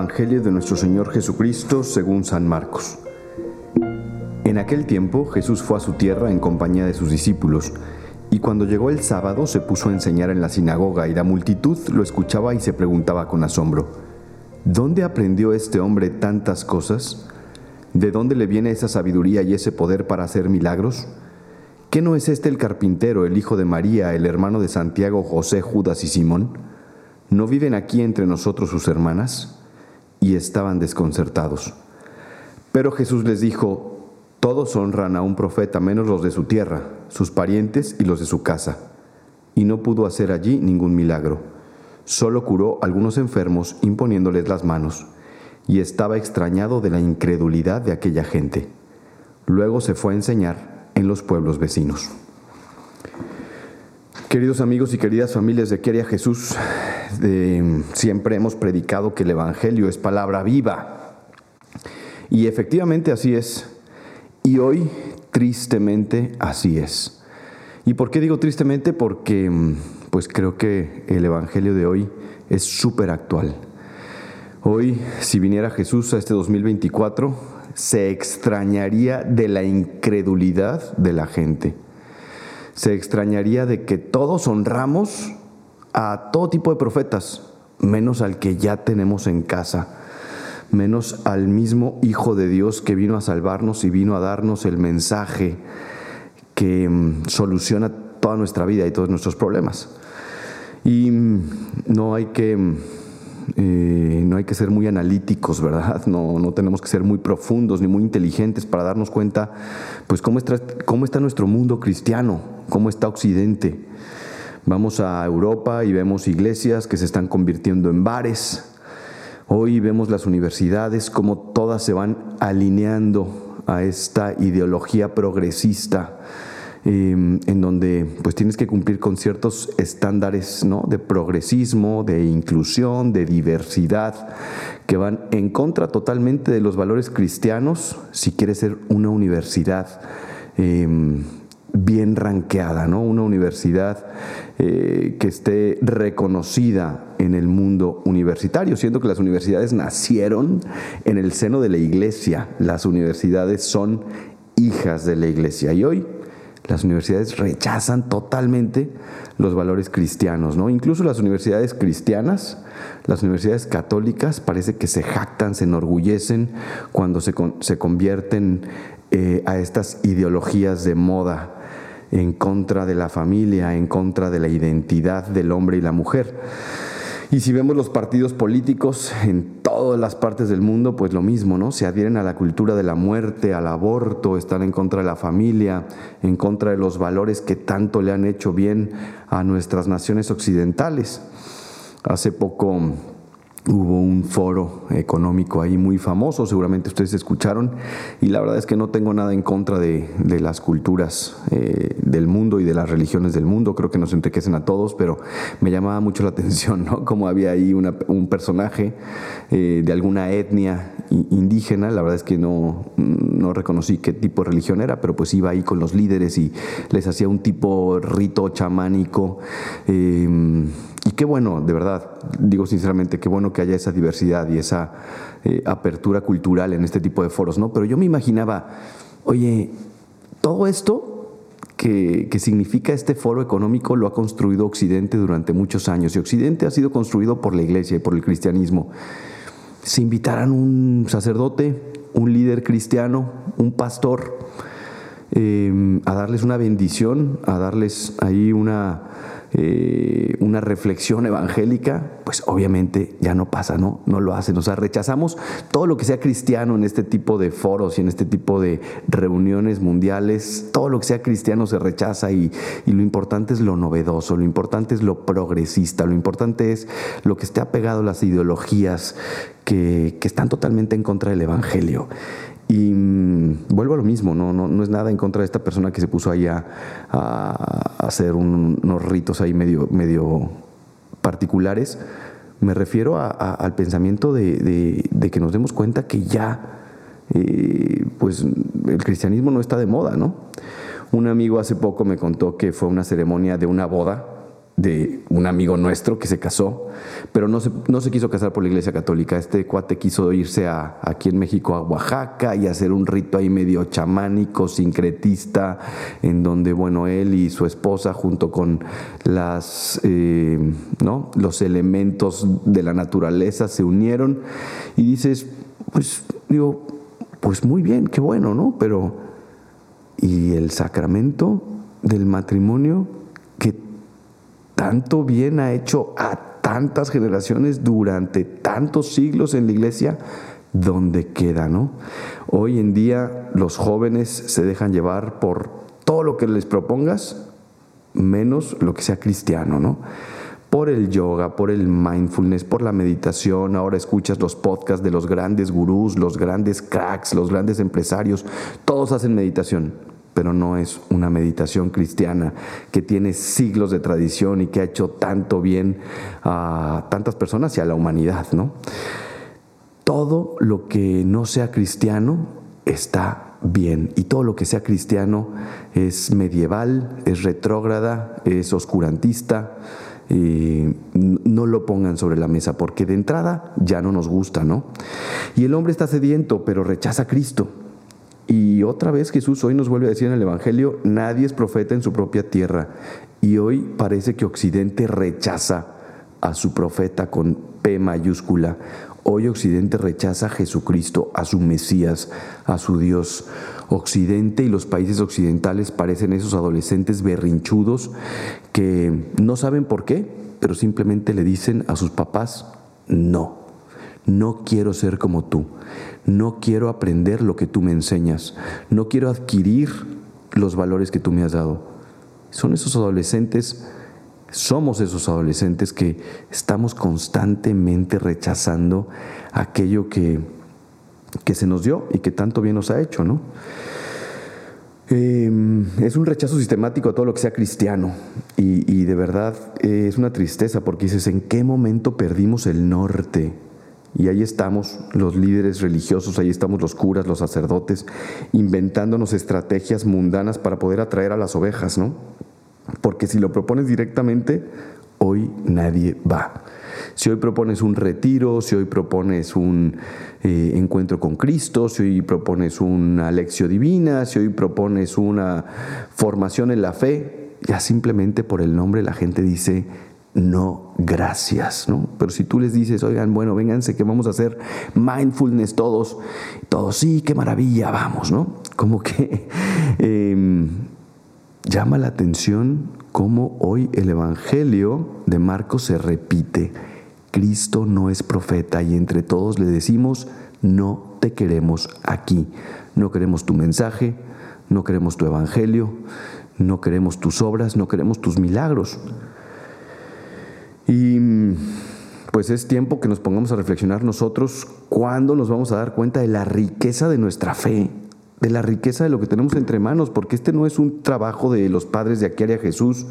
Evangelio de nuestro Señor Jesucristo según San Marcos. En aquel tiempo Jesús fue a su tierra en compañía de sus discípulos, y cuando llegó el sábado se puso a enseñar en la sinagoga y la multitud lo escuchaba y se preguntaba con asombro, ¿dónde aprendió este hombre tantas cosas? ¿De dónde le viene esa sabiduría y ese poder para hacer milagros? ¿Qué no es este el carpintero, el hijo de María, el hermano de Santiago, José, Judas y Simón? ¿no viven aquí entre nosotros sus hermanas? Y estaban desconcertados. Pero Jesús les dijo, todos honran a un profeta menos los de su tierra, sus parientes y los de su casa. Y no pudo hacer allí ningún milagro. Solo curó algunos enfermos imponiéndoles las manos, y estaba extrañado de la incredulidad de aquella gente. Luego se fue a enseñar en los pueblos vecinos. Queridos amigos y queridas familias de Queria Jesús, siempre hemos predicado que el Evangelio es palabra viva. Y efectivamente así es. Y hoy, tristemente, así es. ¿Y por qué digo tristemente? Porque pues creo que el Evangelio de hoy es súper actual. Hoy, si viniera Jesús a este 2024, se extrañaría de la incredulidad de la gente se extrañaría de que todos honramos a todo tipo de profetas, menos al que ya tenemos en casa, menos al mismo Hijo de Dios que vino a salvarnos y vino a darnos el mensaje que mm, soluciona toda nuestra vida y todos nuestros problemas. Y mm, no hay que mm, eh, no hay que ser muy analíticos, ¿verdad? No, no, tenemos que ser muy profundos ni muy inteligentes para darnos cuenta, pues, cómo está, cómo está nuestro mundo cristiano, cómo está Occidente. Vamos a Europa y vemos iglesias que se están convirtiendo en bares. Hoy vemos las universidades, como todas se van alineando a esta ideología progresista Em, en donde pues tienes que cumplir con ciertos estándares ¿no? de progresismo, de inclusión, de diversidad, que van en contra totalmente de los valores cristianos si quieres ser una universidad. Em, bien ranqueada, ¿no? Una universidad eh, que esté reconocida en el mundo universitario, siendo que las universidades nacieron en el seno de la iglesia, las universidades son hijas de la iglesia y hoy las universidades rechazan totalmente los valores cristianos, ¿no? Incluso las universidades cristianas, las universidades católicas, parece que se jactan, se enorgullecen cuando se, se convierten eh, a estas ideologías de moda en contra de la familia, en contra de la identidad del hombre y la mujer. Y si vemos los partidos políticos en todas las partes del mundo, pues lo mismo, ¿no? Se adhieren a la cultura de la muerte, al aborto, están en contra de la familia, en contra de los valores que tanto le han hecho bien a nuestras naciones occidentales. Hace poco Hubo un foro económico ahí muy famoso, seguramente ustedes escucharon, y la verdad es que no tengo nada en contra de, las culturas eh, del mundo y de las religiones del mundo, creo que nos enriquecen a todos, pero me llamaba mucho la atención, ¿no? Como había ahí un personaje eh, de alguna etnia indígena, la verdad es que no, no reconocí qué tipo de religión era, pero pues iba ahí con los líderes y les hacía un tipo rito chamánico. Eh, y qué bueno, de verdad, digo sinceramente, qué bueno que haya esa diversidad y esa eh, apertura cultural en este tipo de foros, ¿no? Pero yo me imaginaba, oye, todo esto que, significa este foro económico lo ha construido Occidente durante muchos años y Occidente ha sido construido por la iglesia y por el cristianismo. Si invitaran un sacerdote, un líder cristiano, un pastor, eh, a darles una bendición, a darles ahí una eh, una reflexión evangélica, pues obviamente ya no pasa, ¿no? No lo hacen. O sea, rechazamos todo lo que sea cristiano en este tipo de foros y en este tipo de reuniones mundiales. Todo lo que sea cristiano se rechaza y, lo importante es lo novedoso, lo importante es lo progresista, lo importante es lo que esté apegado a las ideologías que, que están totalmente en contra del Evangelio. Y mm, vuelvo a lo mismo, no, no, no, es nada en contra de esta persona que se puso ahí a, hacer unos ritos ahí medio, medio particulares. Me refiero al pensamiento de, que nos demos cuenta que ya eh, pues el cristianismo no está de moda, ¿no? Un amigo hace poco me contó que fue una ceremonia de una boda de un amigo nuestro que se casó, pero no se, no se quiso casar por la iglesia católica. Este cuate quiso irse a, aquí en México a Oaxaca y hacer un rito ahí medio chamánico, sincretista, en donde, bueno, él y su esposa junto con las, eh, ¿no? los elementos de la naturaleza se unieron y dices, pues digo, pues muy bien, qué bueno, ¿no? Pero, ¿y el sacramento del matrimonio tanto bien ha hecho a tantas generaciones durante tantos siglos en la iglesia? ¿Dónde queda, no? Hoy en día los jóvenes se dejan llevar por todo lo que les propongas, menos lo que sea cristiano, ¿no? por el yoga, por el mindfulness, por la meditación. Ahora escuchas los podcasts de los grandes gurús, los grandes cracks, los grandes empresarios. Todos hacen meditación, pero no es una meditación cristiana que tiene siglos de tradición y que ha hecho tanto bien a tantas personas y a la humanidad, ¿no? Todo lo que no sea cristiano está bien y todo lo que sea cristiano es medieval, es retrógrada, es oscurantista no lo pongan sobre la mesa, porque de entrada ya no nos gusta, ¿no? Y el hombre está sediento, pero rechaza a Cristo. Y otra vez Jesús hoy nos vuelve a decir en el Evangelio, nadie es profeta en su propia tierra. Y hoy parece que Occidente rechaza a su profeta con P mayúscula. Hoy Occidente rechaza a Jesucristo, a su Mesías, a su Dios. Occidente y los países occidentales parecen esos adolescentes berrinchudos que no saben por qué, pero simplemente le dicen a sus papás, no, no quiero ser como tú, no quiero aprender lo que tú me enseñas, no quiero adquirir los valores que tú me has dado. Son esos adolescentes somos esos adolescentes que estamos constantemente rechazando aquello que, que se nos dio y que tanto bien nos ha hecho, ¿no? Em, es un rechazo sistemático a todo lo que sea cristiano y, de verdad eh, es una tristeza porque dices, ¿en qué momento perdimos el norte? Y ahí estamos los líderes religiosos, ahí estamos los curas, los sacerdotes, inventándonos estrategias mundanas para poder atraer a las ovejas, ¿no? Porque si lo propones directamente, hoy nadie va. Si hoy propones un retiro, si hoy propones un eh, encuentro con Cristo, si hoy propones una lección divina, si hoy propones una formación en la fe, ya simplemente por el nombre la gente dice, no, gracias, ¿no? Pero si tú les dices, oigan, bueno, vénganse que vamos a hacer mindfulness todos, todos, sí, qué maravilla, vamos, ¿no? Como que em, llama la atención cómo hoy el Evangelio de Marcos se repite. Cristo no es profeta y entre todos le decimos, no te queremos aquí. No queremos tu mensaje, no queremos tu Evangelio, no queremos tus obras, no queremos tus milagros. Y pues es tiempo que nos pongamos a reflexionar nosotros cuándo nos vamos a dar cuenta de la riqueza de nuestra fe de la riqueza de lo que tenemos entre manos, porque este no es un trabajo de los padres de aquí Jesús,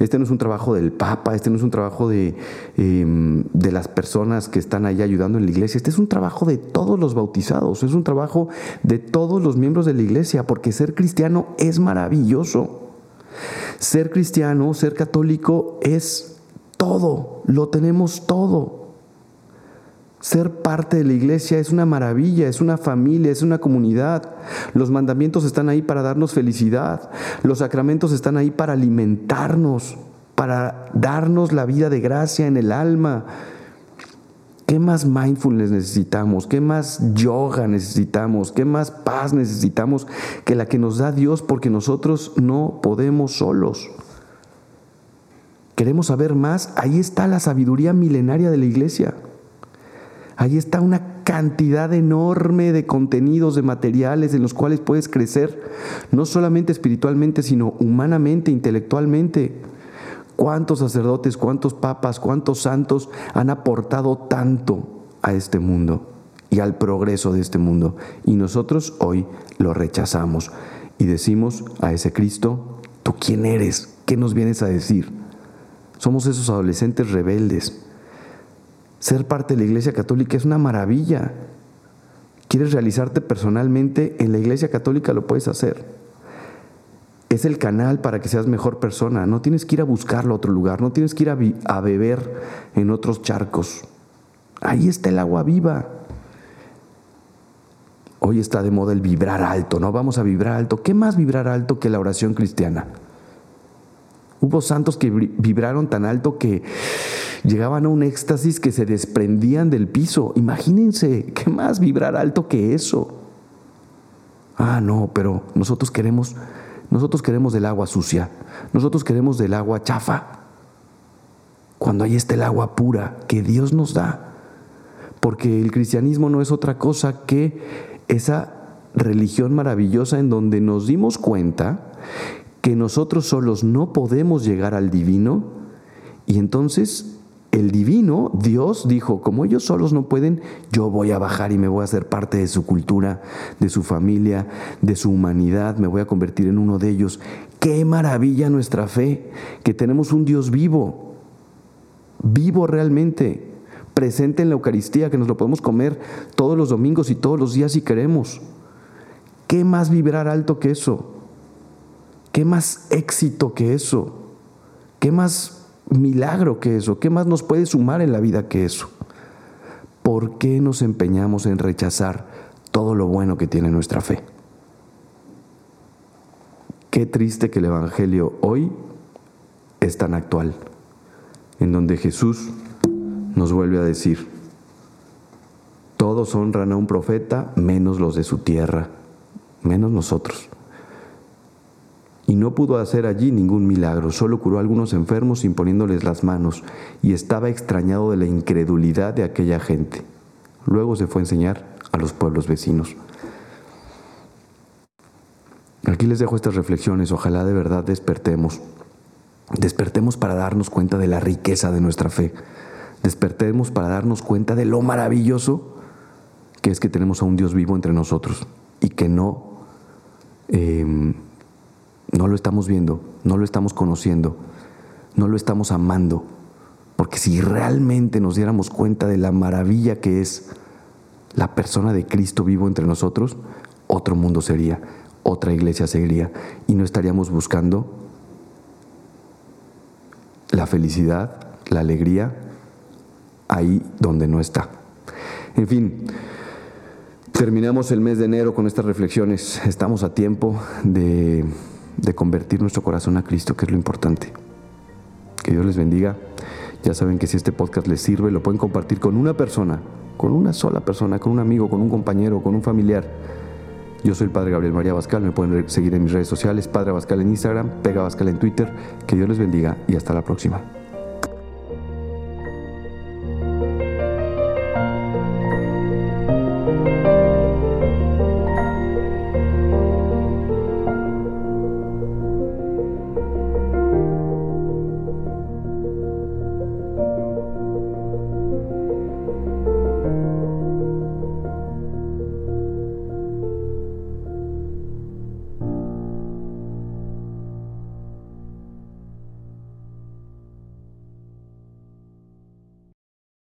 este no es un trabajo del Papa, este no es un trabajo de, em, de las personas que están ahí ayudando en la iglesia, este es un trabajo de todos los bautizados, es un trabajo de todos los miembros de la iglesia, porque ser cristiano es maravilloso. Ser cristiano, ser católico es todo, lo tenemos todo. Ser parte de la iglesia es una maravilla, es una familia, es una comunidad. Los mandamientos están ahí para darnos felicidad. Los sacramentos están ahí para alimentarnos, para darnos la vida de gracia en el alma. ¿Qué más mindfulness necesitamos? ¿Qué más yoga necesitamos? ¿Qué más paz necesitamos que la que nos da Dios porque nosotros no podemos solos? ¿Queremos saber más? Ahí está la sabiduría milenaria de la iglesia. Ahí está una cantidad enorme de contenidos, de materiales en los cuales puedes crecer, no solamente espiritualmente, sino humanamente, intelectualmente. ¿Cuántos sacerdotes, cuántos papas, cuántos santos han aportado tanto a este mundo y al progreso de este mundo? Y nosotros hoy lo rechazamos y decimos a ese Cristo, ¿tú quién eres? ¿Qué nos vienes a decir? Somos esos adolescentes rebeldes ser parte de la Iglesia Católica es una maravilla. ¿Quieres realizarte personalmente en la Iglesia Católica? Lo puedes hacer. es el canal para que seas mejor persona. No tienes que ir a buscarlo a otro lugar, no tienes que ir a, beber en otros charcos. Ahí está el agua viva. Hoy está de moda el vibrar alto, ¿no? Vamos a vibrar alto. ¿Qué más vibrar alto que la oración cristiana? Hubo santos que vibraron tan alto que llegaban a un éxtasis que se desprendían del piso. Imagínense, ¿qué más vibrar alto que eso? Ah, no, pero nosotros queremos, nosotros queremos del agua sucia, nosotros queremos del agua chafa. Cuando ahí está el agua pura que Dios nos da. Porque el cristianismo no es otra cosa que esa religión maravillosa en donde nos dimos cuenta que nosotros solos no podemos llegar al divino y entonces el divino, Dios, dijo, como ellos solos no pueden, yo voy a bajar y me voy a hacer parte de su cultura, de su familia, de su humanidad, me voy a convertir en uno de ellos. Qué maravilla nuestra fe, que tenemos un Dios vivo, vivo realmente, presente en la Eucaristía, que nos lo podemos comer todos los domingos y todos los días si queremos. ¿Qué más vibrar alto que eso? ¿Qué más éxito que eso? ¿Qué más milagro que eso? ¿Qué más nos puede sumar en la vida que eso? ¿Por qué nos empeñamos en rechazar todo lo bueno que tiene nuestra fe? Qué triste que el Evangelio hoy es tan actual, en donde Jesús nos vuelve a decir, todos honran a un profeta menos los de su tierra, menos nosotros. Y no pudo hacer allí ningún milagro, solo curó algunos enfermos imponiéndoles las manos, y estaba extrañado de la incredulidad de aquella gente. Luego se fue a enseñar a los pueblos vecinos. Aquí les dejo estas reflexiones, ojalá de verdad despertemos. Despertemos para darnos cuenta de la riqueza de nuestra fe despertemos para darnos cuenta de lo maravilloso que es que tenemos a un Dios vivo entre nosotros y que no, em, no lo estamos viendo, no lo estamos conociendo, no lo estamos amando. Porque si realmente nos diéramos cuenta de la maravilla que es la persona de Cristo vivo entre nosotros, otro mundo sería, otra iglesia sería, y no estaríamos buscando la felicidad, la alegría ahí donde no está. En fin, terminamos el mes de enero con estas reflexiones. Estamos a tiempo de, convertir nuestro corazón a Cristo, que es lo importante. Que Dios les bendiga. Ya saben que si este podcast les sirve, lo pueden compartir con una persona, con una sola persona, con un amigo, con un compañero, con un familiar. Yo soy el Padre Gabriel María Bascal, me pueden seguir en mis redes sociales, Padre Bascal en Instagram, Pega Bascal en Twitter. Que Dios les bendiga y hasta la próxima.